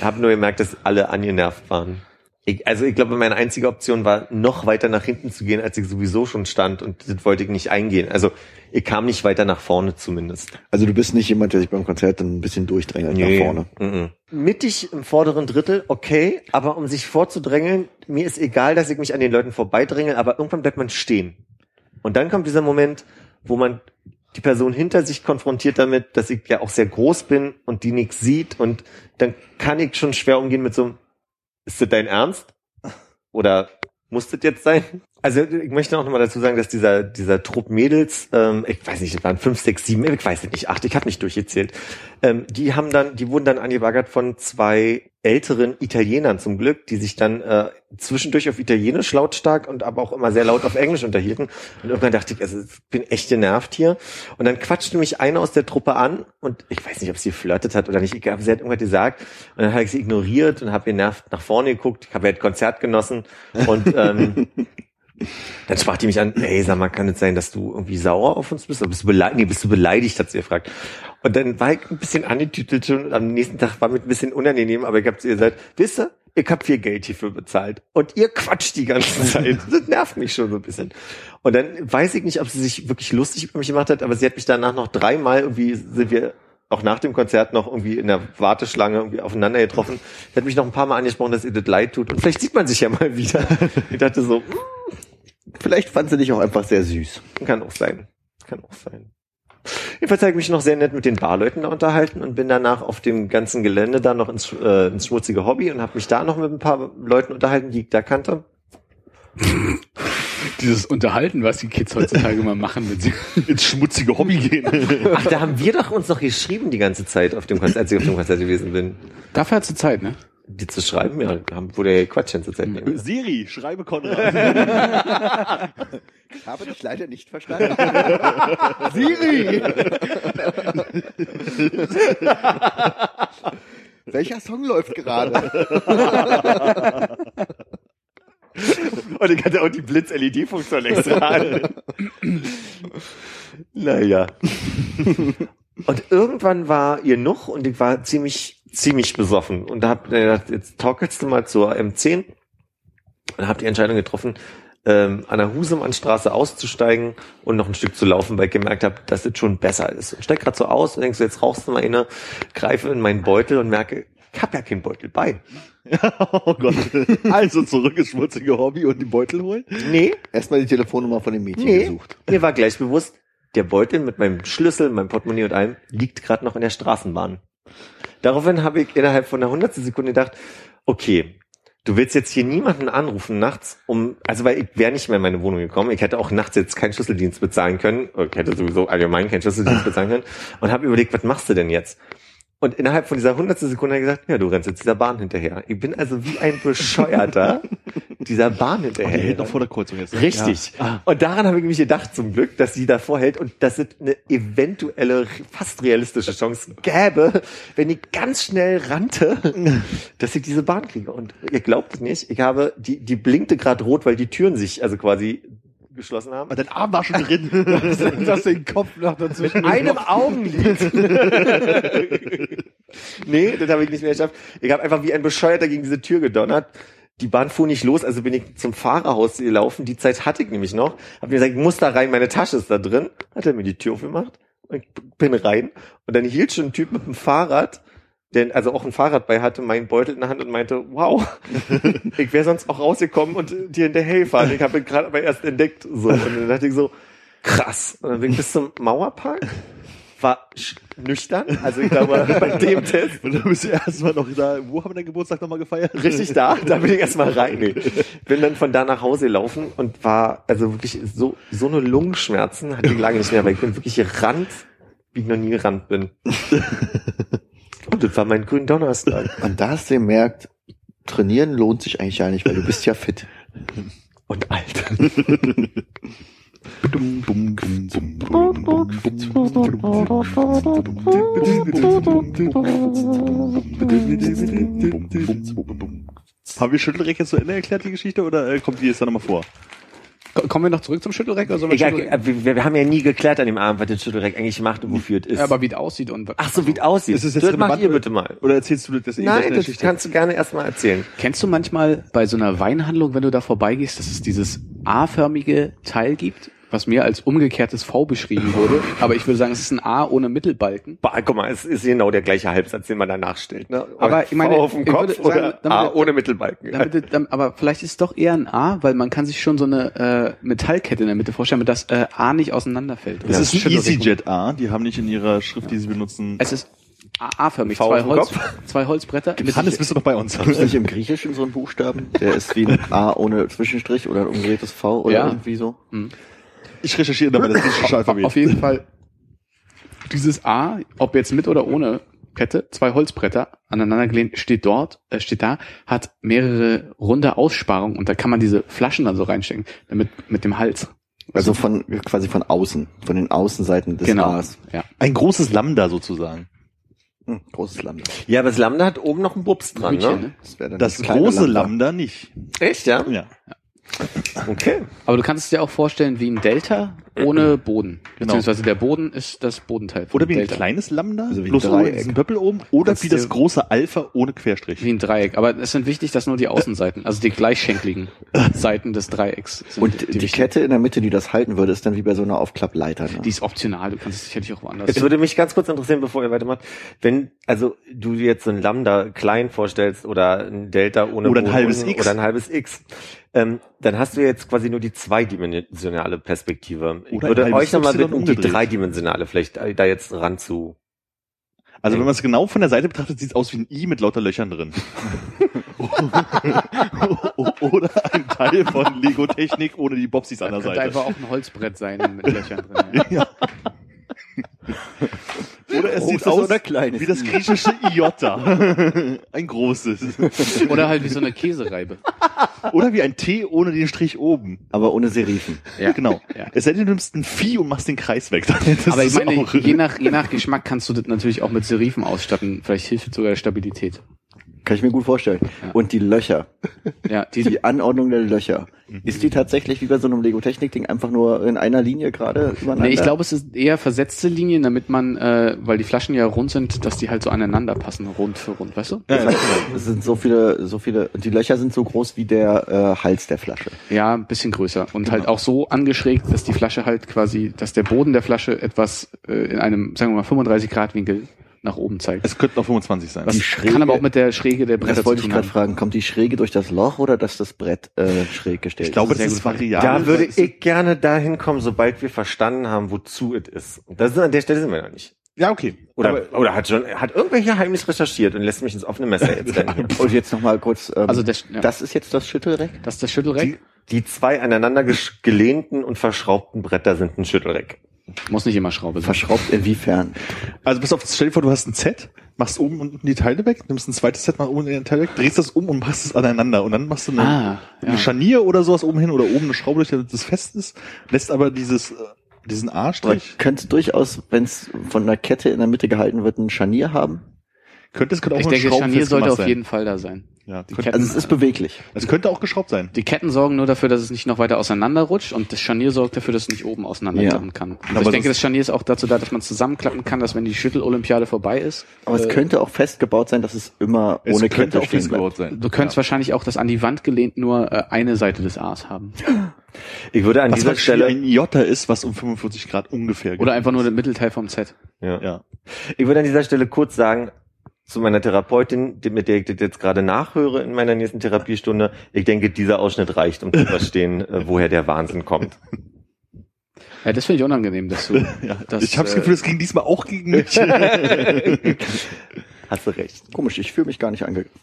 habe nur gemerkt, dass alle angenervt waren. Ich, also ich glaube, meine einzige Option war, noch weiter nach hinten zu gehen, als ich sowieso schon stand und das wollte ich nicht eingehen. Also ich kam nicht weiter nach vorne zumindest. Also du bist nicht jemand, der sich beim Konzert dann ein bisschen durchdrängelt nach vorne. Mhm. Mittig im vorderen Drittel, okay, aber um sich vorzudrängeln, mir ist egal, dass ich mich an den Leuten vorbeidrängel, aber irgendwann bleibt man stehen. Und dann kommt dieser Moment, wo man die Person hinter sich konfrontiert damit, dass ich ja auch sehr groß bin und die nichts sieht und dann kann ich schon schwer umgehen mit so einem, ist das dein Ernst? Oder muss das jetzt sein? Also ich möchte auch nochmal dazu sagen, dass dieser dieser Trupp Mädels, ähm, ich weiß nicht, das waren fünf, sechs, sieben, ich weiß nicht, acht, ich habe nicht durchgezählt. Ähm, die haben dann, die wurden dann angebaggert von zwei älteren Italienern zum Glück, die sich dann äh, zwischendurch auf Italienisch lautstark und aber auch immer sehr laut auf Englisch unterhielten. Und irgendwann dachte ich, also ich bin echt genervt hier. Und dann quatschte mich eine aus der Truppe an und ich weiß nicht, ob sie geflirtet hat oder nicht. Ich glaube, sie hat irgendwas gesagt und dann habe ich sie ignoriert und habe genervt nach vorne geguckt. Ich habe das Konzert genossen und ähm, dann sprach die mich an, hey, sag mal, kann es sein, dass du irgendwie sauer auf uns bist? Oder bist du beleidigt? Nee, bist du beleidigt, hat sie gefragt. Und dann war ich ein bisschen angetütelt schon und am nächsten Tag war mir ein bisschen unangenehm, aber ich habe zu ihr gesagt, wisst ihr, ich habe viel Geld hierfür bezahlt und ihr quatscht die ganze Zeit. Das nervt mich schon so ein bisschen. Und dann weiß ich nicht, ob sie sich wirklich lustig über mich gemacht hat, aber sie hat mich danach noch dreimal irgendwie, sind wir auch nach dem Konzert noch irgendwie in der Warteschlange irgendwie aufeinander getroffen. Sie hat mich noch ein paar Mal angesprochen, dass ihr das leid tut. Und vielleicht sieht man sich ja mal wieder. Ich dachte so, hm, Vielleicht fand sie dich auch einfach sehr süß. kann auch sein. Kann auch sein. Jedenfalls habe ich mich noch sehr nett mit den Barleuten da unterhalten und bin danach auf dem ganzen Gelände da noch ins, äh, ins schmutzige Hobby und habe mich da noch mit ein paar Leuten unterhalten, die ich da kannte. Dieses Unterhalten, was die Kids heutzutage mal machen, wenn sie ins schmutzige Hobby gehen. Ach, da haben wir doch uns noch geschrieben die ganze Zeit auf dem Konzert, als ich auf dem Konzert gewesen bin. Dafür hat sie Zeit, ne? Die zu schreiben, ja, haben, wurde ja Quatsch Zeit. Siri, schreibe Konrad. Ich habe dich leider nicht verstanden. Siri! Welcher Song läuft gerade? Und ich hatte auch die Blitz-LED-Funktion extra an. naja. Und irgendwann war ihr noch und ich war ziemlich, ziemlich besoffen. Und da hab ich gedacht, jetzt torkelst du mal zur M10 und hab die Entscheidung getroffen, ähm, an der Husemannstraße auszusteigen und noch ein Stück zu laufen, weil ich gemerkt habe, dass das schon besser ist. Und steig grad so aus und denkst so, jetzt rauchst du mal inne, greife in meinen Beutel und merke, ich hab ja keinen Beutel bei. oh Gott. Also zurück ins schmutzige Hobby und die Beutel holen. Nee, Erstmal die Telefonnummer von dem Mädchen Nee, gesucht. mir war gleich bewusst, der Beutel mit meinem Schlüssel, meinem Portemonnaie und allem liegt gerade noch in der Straßenbahn. Daraufhin habe ich innerhalb von einer hundertstel Sekunde gedacht, okay, du willst jetzt hier niemanden anrufen nachts, um, also weil ich wäre nicht mehr in meine Wohnung gekommen, ich hätte auch nachts jetzt keinen Schlüsseldienst bezahlen können, ich hätte sowieso allgemein keinen Schlüsseldienst bezahlen können. Und habe überlegt, was machst du denn jetzt? Und innerhalb von dieser hundertstel Sekunde hat er gesagt, ja, du rennst jetzt dieser Bahn hinterher. Ich bin also wie ein Bescheuerter dieser Bahn Und hinterher. der hält noch vor der Kreuzung jetzt. ne? Richtig. Und daran habe ich mich gedacht, zum Glück, dass sie davor hält und dass es eine eventuelle, fast realistische Chance gäbe, wenn ich ganz schnell rannte, dass ich diese Bahn kriege. Und ihr glaubt es nicht, ich habe, die, die blinkte gerade rot, weil die Türen sich also quasi geschlossen haben. Aber dein Arm war schon drin. dass den Kopf noch dazwischen. einem Augenlid. nee, das habe ich nicht mehr geschafft. Ich habe einfach wie ein Bescheuerter gegen diese Tür gedonnert. Die Bahn fuhr nicht los, also bin ich zum Fahrerhaus gelaufen. Die Zeit hatte ich nämlich noch. Hab mir gesagt, ich muss da rein, meine Tasche ist da drin. Hat er mir die Tür aufgemacht. Und ich bin rein. Und dann hielt schon ein Typ mit dem Fahrrad, der also auch ein Fahrrad bei hatte, meinen Beutel in der Hand und meinte, wow, ich wäre sonst auch rausgekommen und dir hinterher gefahren. Ich habe ihn gerade aber erst entdeckt. So. Und dann dachte ich so, krass. Und dann bin ich bis zum Mauerpark. War nüchtern, also ich glaube, bei dem Test Und dann bist du erstmal noch da, wo haben wir deinen Geburtstag nochmal gefeiert? richtig da, da bin ich erstmal rein. Nee. Bin dann von da nach Hause gelaufen und war also wirklich so, so eine Lungenschmerzen hatte ich lange nicht mehr, weil ich bin wirklich gerannt, wie ich noch nie gerannt bin. Und das war mein grünen Donnerstag. Und da hast du gemerkt, trainieren lohnt sich eigentlich gar nicht, weil du bist ja fit. Und alt. Haben wir Schüttelreck jetzt zu Ende erklärt, die Geschichte, oder äh, kommt die jetzt dann nochmal vor? Ko- Kommen wir noch zurück zum Schüttelreck oder wir Egal, äh, wir, wir haben ja nie geklärt an dem Abend, was der Schüttelreck eigentlich macht und wofür es ist. Ja, aber wie es aussieht und Ach so, wie es aussieht. Ist es jetzt das macht relevant ihr oder- bitte mal. Oder erzählst du das eh Nein, das Geschichte? kannst du gerne erstmal erzählen. Kennst du manchmal bei so einer Weinhandlung, wenn du da vorbeigehst, dass es dieses A-förmige Teil gibt, was mir als umgekehrtes V beschrieben wurde, aber ich würde sagen, es ist ein A ohne Mittelbalken. Bah, guck mal, es ist genau der gleiche Halbsatz, den man danach stellt. Ne? Aber ich meine, V auf dem ich Kopf würde sagen, oder damit- A ohne Mittelbalken. Damit, dann- aber vielleicht ist es doch eher ein A, weil man kann sich schon so eine äh, Metallkette in der Mitte vorstellen, mit das äh, A nicht auseinanderfällt. Das ist ein. EasyJet A, die haben nicht in ihrer Schrift, die sie benutzen. Es ist A- A-förmig, V zwei, auf dem Holz, Kopf? zwei Holzbretter. Hannes, bist du noch bei uns? Ist nicht im Griechischen so ein Buchstaben? Der ist wie ein A ohne Zwischenstrich oder ein umgedrehtes V oder Ja. irgendwie so? Ich recherchiere dabei das griechische Alphabet. Auf jeden Fall dieses A, ob jetzt mit oder ohne Kette, zwei Holzbretter aneinander gelehnt, steht dort, äh, steht da, hat mehrere runde Aussparungen und da kann man diese Flaschen dann so reinstecken, damit mit dem Hals. Also von quasi von außen, von den Außenseiten des Genau. A's. Ja. Ein großes Lambda sozusagen. Hm, großes Lambda. Ja, aber das Lambda hat oben noch einen Bubs dran, Hütchen, ne? ne? Das, Das große Lambda nicht. Echt, ja? Ja. Okay. Aber du kannst es dir auch vorstellen wie ein Delta ohne Boden. Genau. Beziehungsweise der Boden ist das Bodenteil. Oder wie ein Delta. kleines Lambda, Also wie ein bloß Dreieck. diesen Doppel oben, oder Kannst wie das große Alpha ohne Querstrich. Wie ein Dreieck. Aber es sind wichtig, dass nur die Außenseiten, also die gleichschenkligen Seiten des Dreiecks sind Und die, wichtigen. Kette in der Mitte, die das halten würde, ist dann wie bei so einer Aufklappleiter. Ne? Die ist optional, du kannst es sicherlich auch woanders. Es würde mich ganz kurz interessieren, bevor ihr weitermacht, wenn, also du dir jetzt so ein Lambda klein vorstellst oder ein Delta ohne Oder ein Boden halbes unten X. oder ein halbes X, ähm, dann hast du jetzt quasi nur die zweidimensionale Perspektive. Ich würde euch nochmal bitten, die umgedreht. dreidimensionale vielleicht äh, da jetzt ran zu. Also wenn man es genau von der Seite betrachtet, sieht es aus wie ein I mit lauter Löchern drin. Oder ein Teil von Lego-Technik ohne die Bobsis an der könnte Seite. einfach auch ein Holzbrett sein mit Löchern drin. Ja. Oder es sieht aus wie das griechische Iota. Ein großes. Oder halt wie so eine Käsereibe. Oder wie ein T ohne den Strich oben. Aber ohne Serifen. Ja. Genau. Ja. Es sei denn, du nimmst ein Vieh und machst den Kreis weg. Das Aber ich meine, auch- je nach, je nach Geschmack kannst du das natürlich auch mit Serifen ausstatten. Vielleicht hilft sogar Stabilität. Kann ich mir gut vorstellen. Ja. Und die Löcher, Ja, die, die Anordnung der Löcher. Ist die tatsächlich wie bei so einem Lego-Technik-Ding einfach nur in einer Linie gerade übereinander? nee, ich glaube, es ist eher versetzte Linien, damit man, äh, weil die Flaschen ja rund sind, dass die halt so aneinander passen, rund für rund, weißt du? Das heißt, es sind so viele, so viele, und die Löcher sind so groß wie der äh, Hals der Flasche. Ja, ein bisschen größer. Und halt auch so angeschrägt, dass die Flasche halt quasi, dass der Boden der Flasche etwas äh, in einem, sagen wir mal, 35 Grad Winkel nach oben zeigt. Es könnten auch 25 sein. Was die Schräge- kann aber auch mit der Schräge der Bretter Das wollte ich gerade fragen. Kommt die Schräge durch das Loch oder dass das Brett äh, schräg gestellt ich glaube, ist? das ist variabel. da würde ich gerne dahin kommen, sobald wir verstanden haben, wozu es ist. Und das ist an der Stelle sind wir noch nicht. Ja, okay. Oder, Aber- oder hat schon, hat irgendwelcher heimlich recherchiert und lässt mich ins offene Messer jetzt rennen. Und jetzt noch mal kurz. Ähm, Also das, ja, das ist jetzt das Schüttelreck. das ist das Schüttelreck. Die zwei aneinander gelehnten und verschraubten Bretter sind ein Schüttelreck. Muss nicht immer Schraube sein. Verschraubt inwiefern? Also pass auf, stell dir vor, du hast ein Set, machst oben und unten die Teile weg, nimmst ein zweites Set, machst oben die Teile weg, drehst das um und machst es aneinander und dann machst du eine, Ah, eine ja. Scharnier oder sowas oben hin oder oben eine Schraube durch, damit das fest ist, lässt aber dieses, äh, diesen A-Strich, könnte durchaus, wenn es von einer Kette in der Mitte gehalten wird, ein Scharnier haben. Könnte es könnte auch Ich denke, Scharnier sollte auf sein. jeden Fall da sein. Ja, Die könnte, Ketten- Also es ist beweglich. es könnte auch geschraubt sein. Die Ketten sorgen nur dafür, dass es nicht noch weiter auseinanderrutscht und das Scharnier sorgt dafür, dass es nicht oben auseinanderklappen kann. Also Aber ich denke, das- Scharnier ist auch dazu da, dass man es zusammenklappen kann, dass wenn die Schüttelolympiade vorbei ist, Aber es äh, könnte auch festgebaut sein, dass es immer Es ohne könnte Kette auch festgebaut sein. du könntest ja. wahrscheinlich auch das an die Wand gelehnt nur äh, eine Seite des A's haben. Ich würde an Was dieser Stelle, ein Jota ist, was um 45 Grad ungefähr Oder einfach nur der Mittelteil vom Z. ja. Ja. ich würde an dieser Stelle kurz sagen, zu meiner Therapeutin, die- mit der ich das jetzt gerade nachhöre in meiner nächsten Therapiestunde, ich denke, dieser Ausschnitt reicht, um zu verstehen, äh, woher der Wahnsinn kommt. Ja, das finde ich unangenehm, dass du ja. das, ich habe das äh, Gefühl, es ging diesmal auch gegen mich. Hast du recht. Komisch, ich fühle mich gar nicht angegriffen.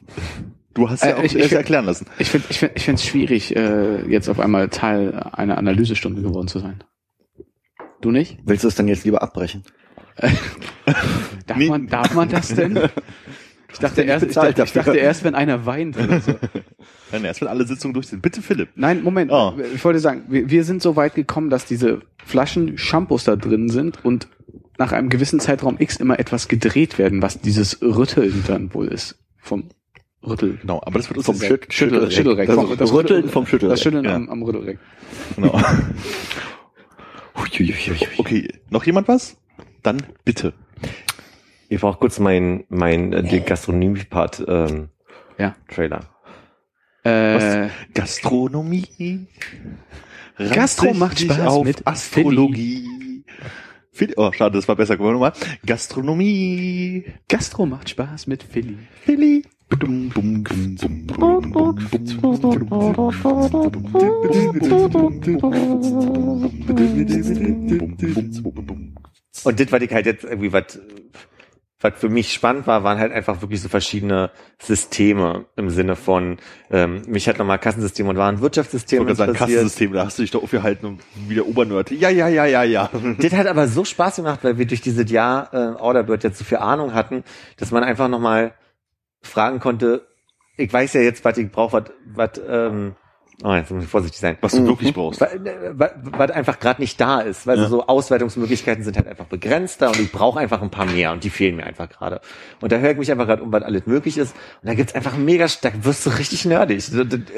Du hast ja Äh, auch ich- ich, ich- erklären lassen. Ich finde ich find, ich find's schwierig, äh, jetzt auf einmal Teil einer Analysestunde geworden zu sein. Du nicht? Willst du es dann jetzt lieber abbrechen? Darf, Nee. man, darf man das denn? Ich dachte, erst, ich, dachte, ich dachte erst, wenn einer weint. Oder so. Nein, erst wenn alle Sitzungen durch sind. Bitte Philipp. Nein, Moment. Oh. Ich wollte sagen, wir, wir sind so weit gekommen, dass diese Flaschen Shampoos da drin sind und nach einem gewissen Zeitraum X immer etwas gedreht werden, was dieses Rütteln dann wohl ist. Vom Rüttel. Genau, aber das wird uns Vom jetzt- Schütt- Schüttel, Schüttelreck. Also Vom- das Rütteln Rüttel- vom Schüttelreck. Das Schütteln Ja. am, am Rüttelreck. Genau. Okay, noch jemand was? Dann bitte. Ich brauche kurz mein, mein äh, den Gastronomie-Part ähm, Ja. Trailer. Äh, Gastronomie. Gastro macht Spaß auf mit Astrologie. Philly. Oh, schade, das war besser geworden nochmal. Gastronomie. Gastro macht Spaß mit Philly. Philly. Und das, was ich halt jetzt irgendwie, was, was für mich spannend war, waren halt einfach wirklich so verschiedene Systeme im Sinne von, ähm, mich hat nochmal Kassensystem und Warenwirtschaftssystem Ich wollte sagen, interessiert. Kassensystem, da hast du dich doch aufgehalten und wieder Obernörte. Ja, ja, ja, ja, ja. Das hat aber so Spaß gemacht, weil wir durch dieses Jahr äh, Orderbird jetzt so viel Ahnung hatten, dass man einfach nochmal fragen konnte, ich weiß ja jetzt, was ich brauche, was, was, ähm, oh, jetzt muss ich vorsichtig sein. Was du wirklich brauchst. Was, was einfach gerade nicht da ist. Weil Ja. so Auswertungsmöglichkeiten sind halt einfach begrenzter und ich brauche einfach ein paar mehr und die fehlen mir einfach gerade. Und da höre ich mich einfach gerade um, was alles möglich ist. Und da gibt's einfach mega, da wirst du richtig nerdig.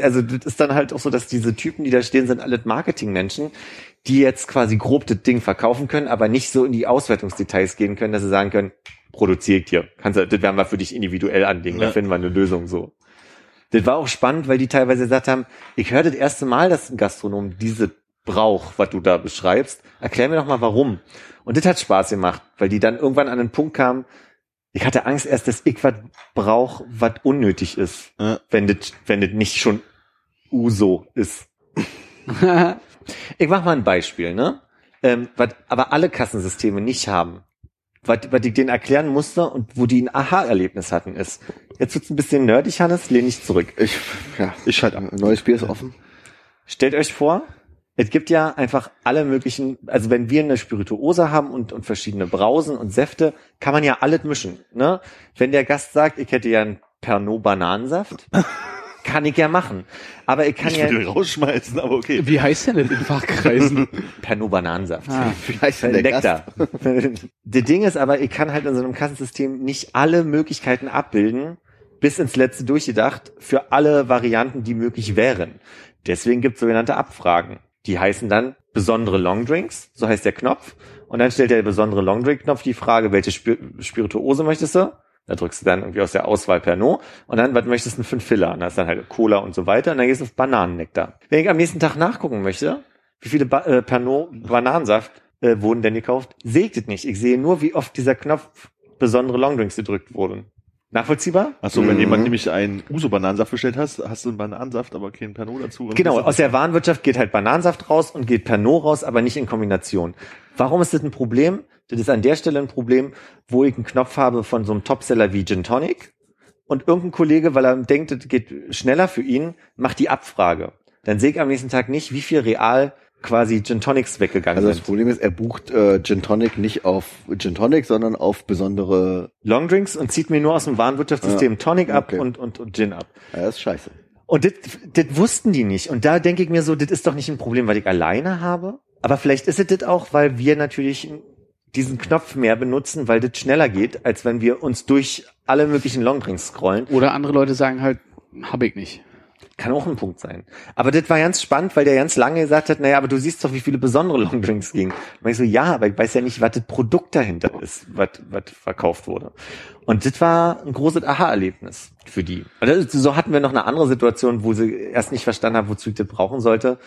Also das ist dann halt auch so, dass diese Typen, die da stehen, sind alles Marketingmenschen, die jetzt quasi grob das Ding verkaufen können, aber nicht so in die Auswertungsdetails gehen können, dass sie sagen können, produziere ich dir. Kannst du, das werden wir für dich individuell anlegen, da Ja. finden wir eine Lösung so. Das war auch spannend, weil die teilweise gesagt haben, ich höre das erste Mal, dass ein Gastronom diese braucht, was du da beschreibst. Erklär mir doch mal warum. Und das hat Spaß gemacht, weil die dann irgendwann an den Punkt kamen, ich hatte Angst erst, dass ich was brauch, was unnötig ist, Ja. wenn das, wenn das nicht schon Uso ist. Ich mach mal ein Beispiel, ne? Ähm, was aber alle Kassensysteme nicht haben. Was, was ich denen erklären musste und wo die ein Aha-Erlebnis hatten, ist. Jetzt wird's ein bisschen nerdig, Hannes, lehn ich zurück. Ich, ja, Ich schalte ab. neues Bier ist offen. Stellt euch vor, es gibt ja einfach alle möglichen, also wenn wir eine Spirituose haben und, und verschiedene Brausen und Säfte, kann man ja alles mischen. Ne? Wenn der Gast sagt, ich hätte ja einen Pernod Bananensaft, kann ich ja machen. Aber ich kann Ich ja würde rausschmeißen, aber okay. Wie heißt denn das in Fachkreisen? Pernod Bananensaft. Ah. Wie heißt denn der Nektar. Das Ding ist aber, ich kann halt in so einem Kassensystem nicht alle Möglichkeiten abbilden, bis ins letzte durchgedacht, für alle Varianten, die möglich wären. Deswegen gibt es sogenannte Abfragen. Die heißen dann besondere Longdrinks, so heißt der Knopf. Und dann stellt der besondere Longdrink-Knopf die Frage, welche Spir Spirituose möchtest du? Da drückst du dann irgendwie aus der Auswahl Pernod. Und dann, was möchtest du ein Filler? Und das ist dann halt Cola und so weiter. Und dann gehst du auf Bananennektar. Wenn ich am nächsten Tag nachgucken möchte, wie viele ba äh, Pernod Bananensaft äh, wurden denn gekauft, das nicht. Ich sehe nur, wie oft dieser Knopf besondere Longdrinks gedrückt wurde. Nachvollziehbar? Achso, wenn Mhm. jemand nämlich einen Uso-Bananensaft bestellt hast, hast du einen Bananensaft, aber keinen Pernod dazu. Genau, aus der Warenwirtschaft geht halt Bananensaft raus und geht Pernod raus, aber nicht in Kombination. Warum ist das ein Problem? Das ist an der Stelle ein Problem, wo ich einen Knopf habe von so einem Topseller wie Gin Tonic und irgendein Kollege, weil er denkt, das geht schneller für ihn, macht die Abfrage. Dann sehe ich am nächsten Tag nicht, wie viel real quasi Gin Tonics weggegangen Also das sind. Problem ist, er bucht äh, Gin Tonic nicht auf Gin Tonic, sondern auf besondere. Longdrinks und zieht mir nur aus dem Warenwirtschaftssystem Ja. Tonic ab Okay. und, und, und Gin ab. Ja, das ist scheiße. Und das, das wussten die nicht. Und da denke ich mir so, das ist doch nicht ein Problem, weil ich alleine habe. Aber vielleicht ist es das auch, weil wir natürlich diesen Knopf mehr benutzen, weil das schneller geht, als wenn wir uns durch alle möglichen Longdrinks scrollen. Oder andere Leute sagen halt, hab ich nicht. Kann auch ein Punkt sein. Aber das war ganz spannend, weil der ganz lange gesagt hat, naja, aber du siehst doch, wie viele besondere Longdrinks gingen. Und ich so, ja, aber ich weiß ja nicht, was das Produkt dahinter ist, was, was verkauft wurde. Und das war ein großes Aha-Erlebnis für die. Und so hatten wir noch eine andere Situation, wo sie erst nicht verstanden haben, wozu ich das brauchen sollte.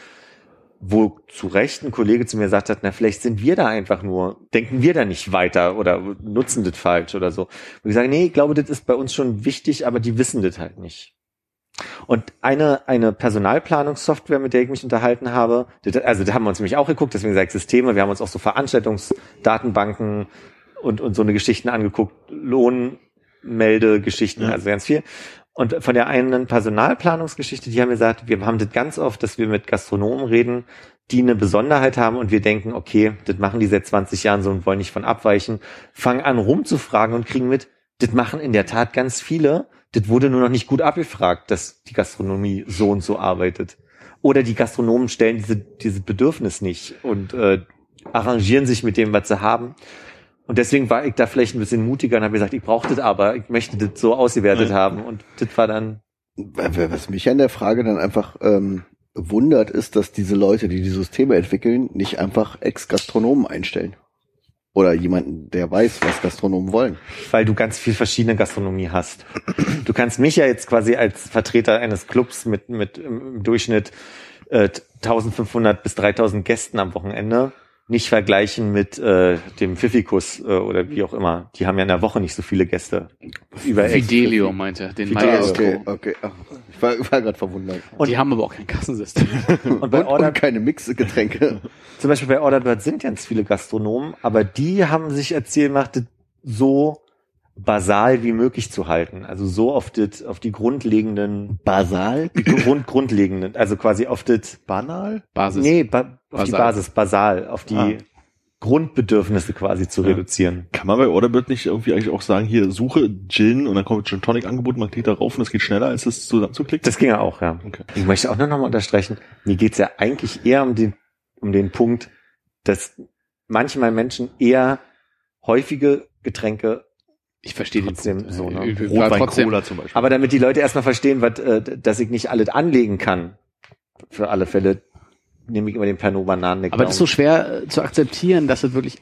Wo zu Recht ein Kollege zu mir gesagt hat, na, vielleicht sind wir da einfach nur, denken wir da nicht weiter oder nutzen das falsch oder so. Und ich sage, nee, ich glaube, das ist bei uns schon wichtig, aber die wissen das halt nicht. Und eine, eine Personalplanungssoftware, mit der ich mich unterhalten habe, also da haben wir uns nämlich auch geguckt, deswegen sage ich Systeme, wir haben uns auch so Veranstaltungsdatenbanken und, und so eine Geschichten angeguckt, Lohnmeldegeschichten, also ganz viel. Und von der einen Personalplanungsgeschichte, die haben gesagt, wir haben das ganz oft, dass wir mit Gastronomen reden, die eine Besonderheit haben und wir denken, okay, das machen die seit 20 Jahren so und wollen nicht von abweichen, fangen an rumzufragen und kriegen mit, das machen in der Tat ganz viele. Das wurde nur noch nicht gut abgefragt, dass die Gastronomie so und so arbeitet. Oder die Gastronomen stellen diese, dieses Bedürfnis nicht und äh, arrangieren sich mit dem, was sie haben. Und deswegen war ich da vielleicht ein bisschen mutiger und habe gesagt, ich brauche das aber, ich möchte das so ausgewertet haben. Und das war dann, Was mich an der Frage dann einfach ähm, wundert, ist, dass diese Leute, die die Systeme entwickeln, nicht einfach Ex-Gastronomen einstellen. Oder jemanden, der weiß, was Gastronomen wollen. weil du ganz viel verschiedene Gastronomie hast. Du kannst mich ja jetzt quasi als Vertreter eines Clubs mit, mit im Durchschnitt äh, 1500 bis 3000 Gästen am Wochenende nicht vergleichen mit äh, dem Pfiffikus äh, oder wie auch immer. Die haben ja in der Woche nicht so viele Gäste. Über Fidelio meinte er, den Fidelio. Maestro. okay, okay. Ach, ich war, war gerade verwundert. Und die haben aber auch kein Kassensystem. Und bei Und, Order, und keine Mixgetränke. zum Beispiel bei Orderbird sind ganz viele Gastronomen, aber die haben sich erzählt, gemacht, das so basal wie möglich zu halten. Also so auf, das, auf die grundlegenden, Basal? Grund, grundlegenden, also quasi auf das Banal? Basis. Nee, ba auf die Basal. Basis, basal, auf die Ah. Grundbedürfnisse quasi zu Ja. reduzieren. Kann man bei Orderbird nicht irgendwie eigentlich auch sagen, hier suche Gin und dann kommt Gin Tonic angeboten, man klickt da rauf und es geht schneller, als das zusammenzuklicken? Das ging ja auch, ja. Okay. Ich möchte auch nur noch mal unterstreichen, mir geht's ja eigentlich eher um den, um den Punkt, dass manchmal Menschen eher häufige Getränke, Ich verstehe Trotzdem den so, ne? Äh, Rotwein trotzdem, Cola zum Beispiel. aber damit die Leute erstmal verstehen, was, äh, dass ich nicht alles anlegen kann, für alle Fälle nehme ich immer den Pernod Bananen. aber das ist so schwer äh, zu akzeptieren, dass es wirklich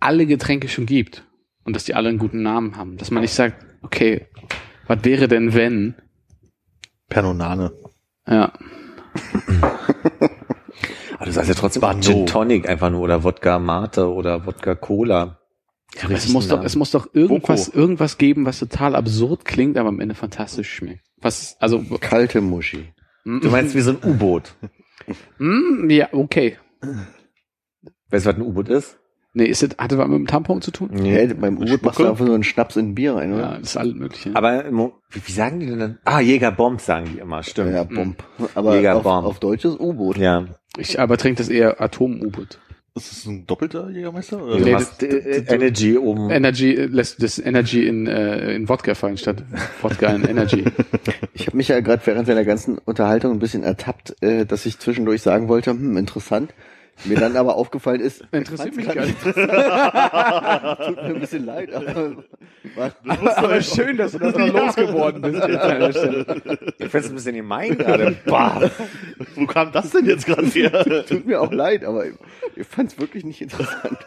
alle Getränke schon gibt. Und dass die alle einen guten Namen haben. Dass man nicht sagt, okay, was wäre denn wenn? Pernonane. Ja. aber du sagst ja trotzdem Bano. Gin Tonic einfach nur oder Wodka Mate oder Wodka Cola. Ja, aber es muss doch, es muss doch irgendwas, irgendwas geben, was total absurd klingt, aber am Ende fantastisch schmeckt. Was, also, Kalte Muschi. Du meinst wie so ein U-Boot. mm, ja, okay. Weißt du, was ein U-Boot ist? Nee, ist das, hatte was mit dem Tampon zu tun? Nee, beim U-Boot machst du einfach so einen Schnaps in ein Bier rein, oder? Ja, das ist alles mögliche. Aber wie, wie sagen die denn dann? Ah, Jägerbomb sagen die immer, stimmt. Ja, Bomb. Aber auf, Jägerbomb. auf Deutsch ist U-Boot. Ja. Ich aber trinke das eher Atom-U-Boot. Ist das ein doppelter Jägermeister? Oder? Nee, machst das- äh, das- Energy oben. Energy äh, lässt das Energy in, äh, in Wodka fallen statt Wodka in Energy. Ich habe mich ja gerade während seiner ganzen Unterhaltung ein bisschen ertappt, äh, dass ich zwischendurch sagen wollte, hm, interessant. Mir dann aber aufgefallen ist, Interessiert mich gar nicht. Tut mir ein bisschen leid, aber war, Aber schön, dass du das noch losgeworden bist jetzt an der Stelle. Ich find's ein bisschen gemein gerade. Bah. Wo kam das denn jetzt gerade her? tut mir auch leid, aber ich fand es wirklich nicht interessant.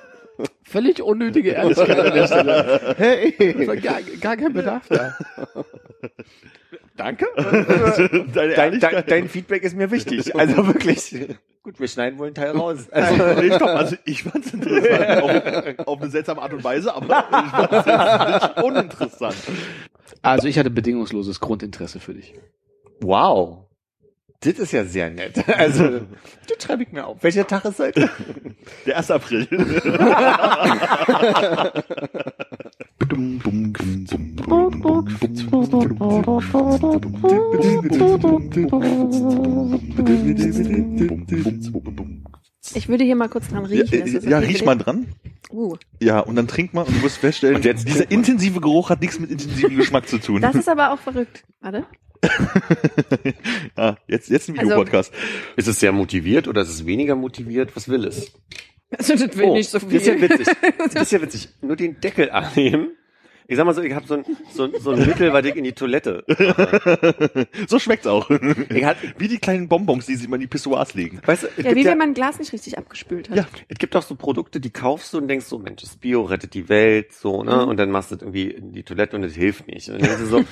Völlig unnötige Ehrlichkeit an der Stelle. Es Hey, war gar, gar kein Bedarf da. Danke. Deine dein, dein Feedback ist mir wichtig. Also wirklich. Gut, wir schneiden wohl einen Teil raus. Also, nee, stopp, also ich fand's interessant. Auf, auf eine seltsame Art und Weise, aber ich fand's jetzt nicht uninteressant. Also ich hatte bedingungsloses Grundinteresse für dich. wow. Das ist ja sehr nett. Also, das schreibe ich mir auf. Welcher Tag ist heute? Der 1. April. Ich würde hier mal kurz dran Ja, riechen. Ist äh, das ja okay riech mal dran. Uh, Ja, und dann trink mal und du wirst feststellen, Und jetzt dieser intensive Geruch hat nichts mit intensivem Geschmack zu tun. das ist aber auch verrückt. Warte. ja, jetzt, jetzt ein Also- Videopodcast. Ist es sehr motiviert oder ist es weniger motiviert? Was will es? Also, das will nicht so Das ist ja viel. witzig. Das ist ja witzig. Nur den Deckel annehmen. Ich sag mal so, ich habe so ein, so, ein- so ein Mittel, was ich in die Toilette. mache. so schmeckt's auch. Ich hat, Wie die kleinen Bonbons, die sie immer in die Pissoirs legen. weißt du, es Ja, gibt wie ja, wenn man ein Glas nicht richtig abgespült hat. Ja. es gibt auch so Produkte, die kaufst du und denkst so, Mensch, das Bio rettet die Welt, so, ne? Und dann machst du das irgendwie in die Toilette und es hilft nicht. Und dann denkst du so,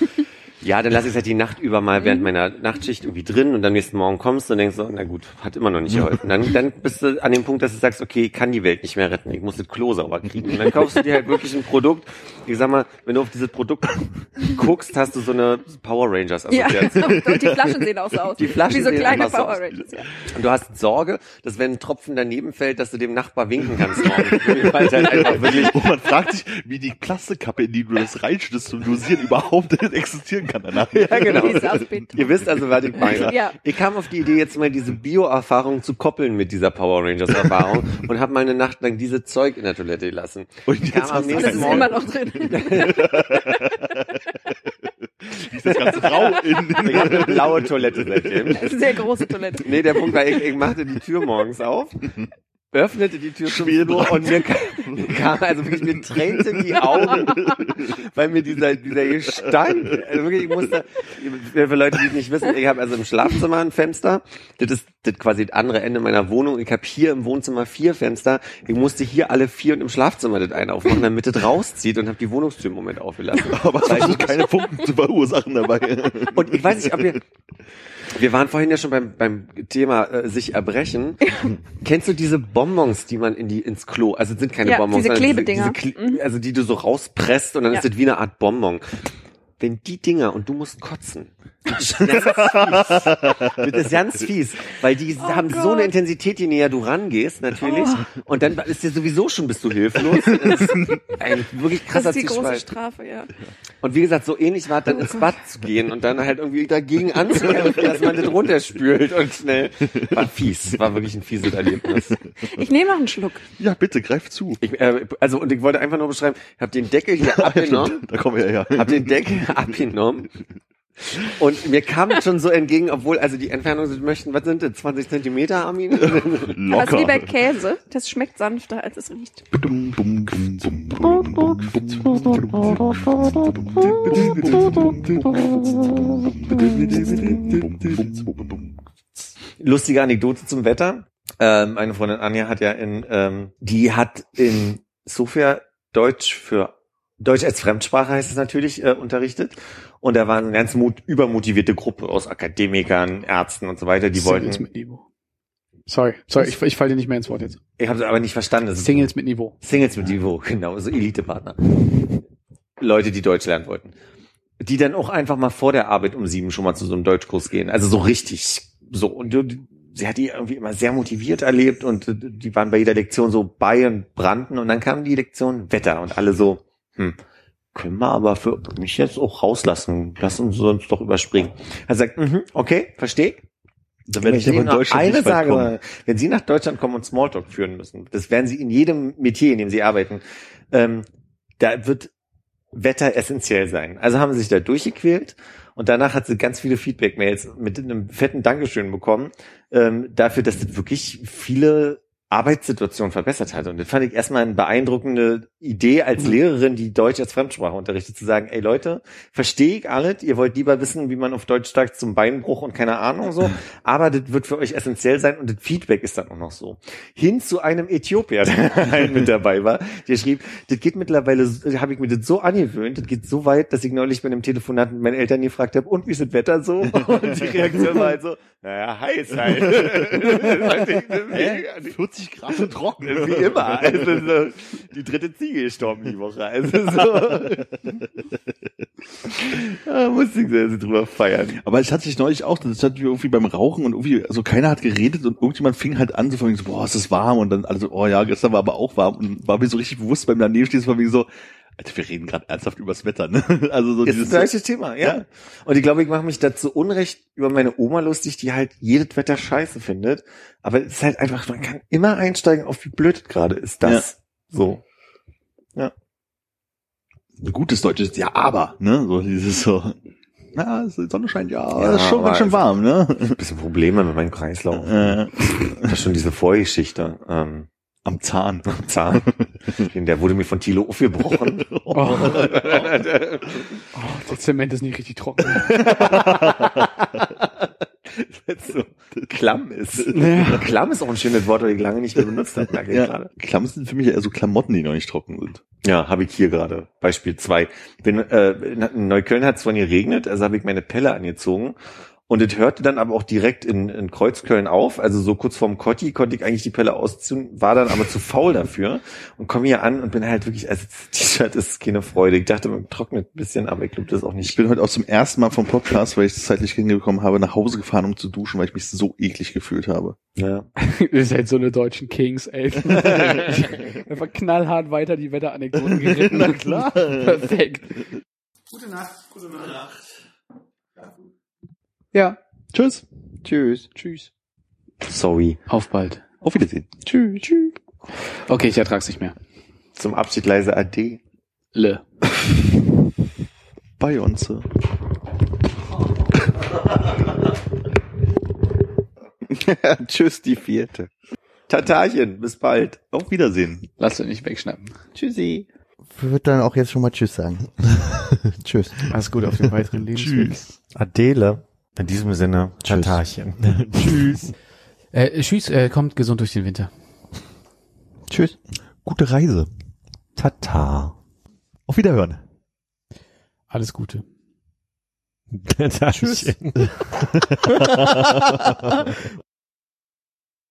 ja, dann lass ich es halt die Nacht über mal während meiner Nachtschicht irgendwie drin und dann nächsten Morgen kommst du und denkst so, na gut, hat immer noch nicht geholfen. Dann, dann bist du an dem Punkt, dass du sagst, okay, ich kann die Welt nicht mehr retten, ich muss das Klo sauber kriegen. Und dann kaufst du dir halt wirklich ein Produkt. Ich sag mal, wenn du auf dieses Produkt guckst, hast du so eine Power Rangers Ja, Assoziation. und die Flaschen sehen auch so aus. Die Flaschen Wie so sehen kleine so Power. Rangers, ja. Und du hast Sorge, dass wenn ein Tropfen daneben fällt, dass du dem Nachbar winken kannst morgen. Weil halt einfach wirklich Und man fragt sich, wie die Plastikkappe, in die du das reinschüttest zum Dosieren überhaupt existieren kann danach. Ja, genau. Ihr wisst also, was ich meine. Ja. Ich kam auf die Idee, jetzt mal diese Bio-Erfahrung zu koppeln mit dieser Power Rangers-Erfahrung und habe meine Nacht lang diese Zeug in der Toilette gelassen. Und Ich jetzt kam am hast du Und nächsten das ist Morgen- immer noch drin. Ist das ganz rau Ich in. habe eine blaue Toilette seitdem. Das ist eine sehr große Toilette. Nee, der Punkt war, ich, ich machte die Tür morgens auf, öffnete die Tür zum Flur und mir kam, also wirklich, mir tränten die Augen, weil mir dieser, dieser Gestank, also wirklich, ich musste, für Leute, die es nicht wissen, ich habe also im Schlafzimmer ein Fenster, das ist das quasi das andere Ende meiner Wohnung, ich habe hier im Wohnzimmer vier Fenster, ich musste hier alle vier und im Schlafzimmer das eine aufmachen, damit das rauszieht und habe die Wohnungstür im Moment aufgelassen. Aber es versucht keine Funken zu verursachen dabei. Und ich weiß nicht, ob wir. Wir waren vorhin ja schon beim, beim Thema äh, sich erbrechen. Kennst du diese Bonbons, die man in die ins Klo, also es sind keine Ja, Bonbons, diese sondern Klebedinger. Diese, Kle also die du so rauspresst und dann Ja. ist das wie eine Art Bonbon. Wenn die Dinger und du musst kotzen. Das ist ganz fies. Das ist ganz fies, weil die haben so Oh Gott. eine Intensität, je näher du rangehst, natürlich. Und dann ist dir sowieso schon bist du hilflos. Das ist ein wirklich Das krasser ist die große Zwiespalt. Strafe, ja. Und wie gesagt, so ähnlich war es dann ins Bad zu gehen und dann halt irgendwie dagegen anzukämpfen, dass man das runterspült und schnell. War fies. War wirklich ein fieses Erlebnis. Ich nehme noch einen Schluck. Ja, bitte, greif zu. Ich, äh, also, und ich wollte einfach nur beschreiben, ich habe den Deckel hier abgenommen, Da kommen wir ja her. habe den Deckel abgenommen und mir kam es schon so entgegen, obwohl, also die Entfernung, Sie möchten, was sind das, 20 Zentimeter, Armin? Aber es ist Locker. wie bei Käse. Das schmeckt sanfter, als es riecht. Lustige Anekdote zum Wetter. Ähm, meine Freundin Anja hat ja in, ähm, die hat in Sofia Deutsch für Deutsch als Fremdsprache heißt es natürlich, äh, unterrichtet. Und da war eine ganz mut übermotivierte Gruppe aus Akademikern, Ärzten und so weiter, die Singles wollten. mit Niveau. Sorry, sorry, ich, ich falle dir nicht mehr ins Wort jetzt. Ich habe es aber nicht verstanden. Singles mit Niveau. Singles mit Niveau, genau, so Elitepartner. Leute, die Deutsch lernen wollten. Die dann auch einfach mal vor der Arbeit um sieben schon mal zu so einem Deutschkurs gehen. Also so richtig so. Und du- sie hat die irgendwie immer sehr motiviert erlebt und äh, die waren bei jeder Lektion so bei und brannten und dann kam die Lektion Wetter und alle so, hm, können wir aber für mich jetzt auch rauslassen. Lass uns sonst doch überspringen. Er sagt, mhm, okay, verstehe. Da Wenn werde ich aber in Deutschland eine sage, kommen. wenn Sie nach Deutschland kommen und Smalltalk führen müssen, das werden Sie in jedem Metier, in dem Sie arbeiten, ähm, da wird Wetter essentiell sein. Also haben Sie sich da durchgequält und danach hat sie ganz viele Feedback-Mails mit einem fetten Dankeschön bekommen, ähm, dafür, dass das wirklich viele Arbeitssituationen verbessert hat. Und das fand ich erstmal eine beeindruckende Idee als Lehrerin, die Deutsch als Fremdsprache unterrichtet, zu sagen, ey Leute, verstehe ich alles, ihr wollt lieber wissen, wie man auf Deutsch sagt zum Beinbruch und keine Ahnung so, aber das wird für euch essentiell sein und das Feedback ist dann auch noch so. Hin zu einem Äthiopier, der mit dabei war, der schrieb, das geht mittlerweile, so- habe ich mir das so angewöhnt, das geht so weit, dass ich neulich bei einem Telefonat mit meinen Eltern gefragt habe, und wie ist das Wetter so? Und die Reaktion war halt so, naja, heiß halt. Hä? 40 Grad und trocken. Wie immer. Also so, die dritte Ziege gestorben die Woche. Also so. da musste ich sehr drüber feiern. Aber es hat sich neulich auch, das hat irgendwie beim Rauchen und irgendwie, also keiner hat geredet und irgendjemand fing halt an, so von wegen so, boah, ist das warm und dann alle so, oh ja, gestern war aber auch warm und war mir so richtig bewusst beim daneben so von wegen so, Alter, wir reden gerade ernsthaft übers Wetter, ne? Also so Ist das dieses gleiche Thema, ja. Ja. Und ich glaube, ich mache mich dazu Unrecht über meine Oma lustig, die halt jedes Wetter scheiße findet. Aber es ist halt einfach, man kann immer einsteigen auf wie blöd gerade ist das. So. ein gutes deutsches Ja, aber, ne? So dieses so, na, die Sonne scheint ja, Ja, ist schon ganz schön warm, ne? Bisschen Probleme mit meinem Kreislauf. Äh, Das ist schon diese Vorgeschichte. Ähm, am Zahn. Zahn. Der wurde mir von Thilo aufgebrochen. Oh. oh, der Zement ist nicht richtig trocken. So klamm ist. Ja. Klamm ist auch ein schönes Wort, das ich lange nicht mehr benutzt habe, merke ich Ja, gerade. Klamm sind für mich eher so Klamotten, die noch nicht trocken sind. Ja, habe ich hier gerade. Beispiel zwei. Bin, äh, in Neukölln hat es vorhin geregnet, also habe ich meine Pelle angezogen. Und es hörte dann aber auch direkt in, in Kreuzköln auf, also so kurz vorm Kotti konnte ich eigentlich die Pelle ausziehen, war dann aber zu faul dafür und komme hier an und bin halt wirklich, also das T-Shirt ist keine Freude. Ich dachte, man trocknet ein bisschen, aber ich glaube, das ist auch Ich nicht. bin heute auch zum ersten Mal vom Podcast, weil ich es zeitlich hingekommen habe, nach Hause gefahren, um zu duschen, weil ich mich so eklig gefühlt habe. Ja. Ihr seid so eine deutschen Kings, ey. Einfach knallhart weiter die Wetteranekdoten geritten. Na klar. Perfekt. Gute Nacht. Gute Nacht. Ja. Tschüss. Tschüss. Tschüss. Sorry. Auf bald. Auf Wiedersehen. Tschüss. Tschüss. Okay, ich ertrag's nicht mehr. Zum Abschied leise Ade. Le. Bei uns. Tschüss, die vierte. Tatarchen, bis bald. Auf Wiedersehen. Lass dich nicht wegschnappen. Tschüssi. Ich würde dann auch jetzt schon mal Tschüss sagen. Tschüss. Alles gut auf den weiteren Lebensweg. Adele. In diesem Sinne, Tschüss. Tatarchen. Tschüss. Äh, tschüss, äh, kommt gesund durch den Winter. Tschüss. Gute Reise. Tata. Auf Wiederhören. Alles Gute. Tatarchen.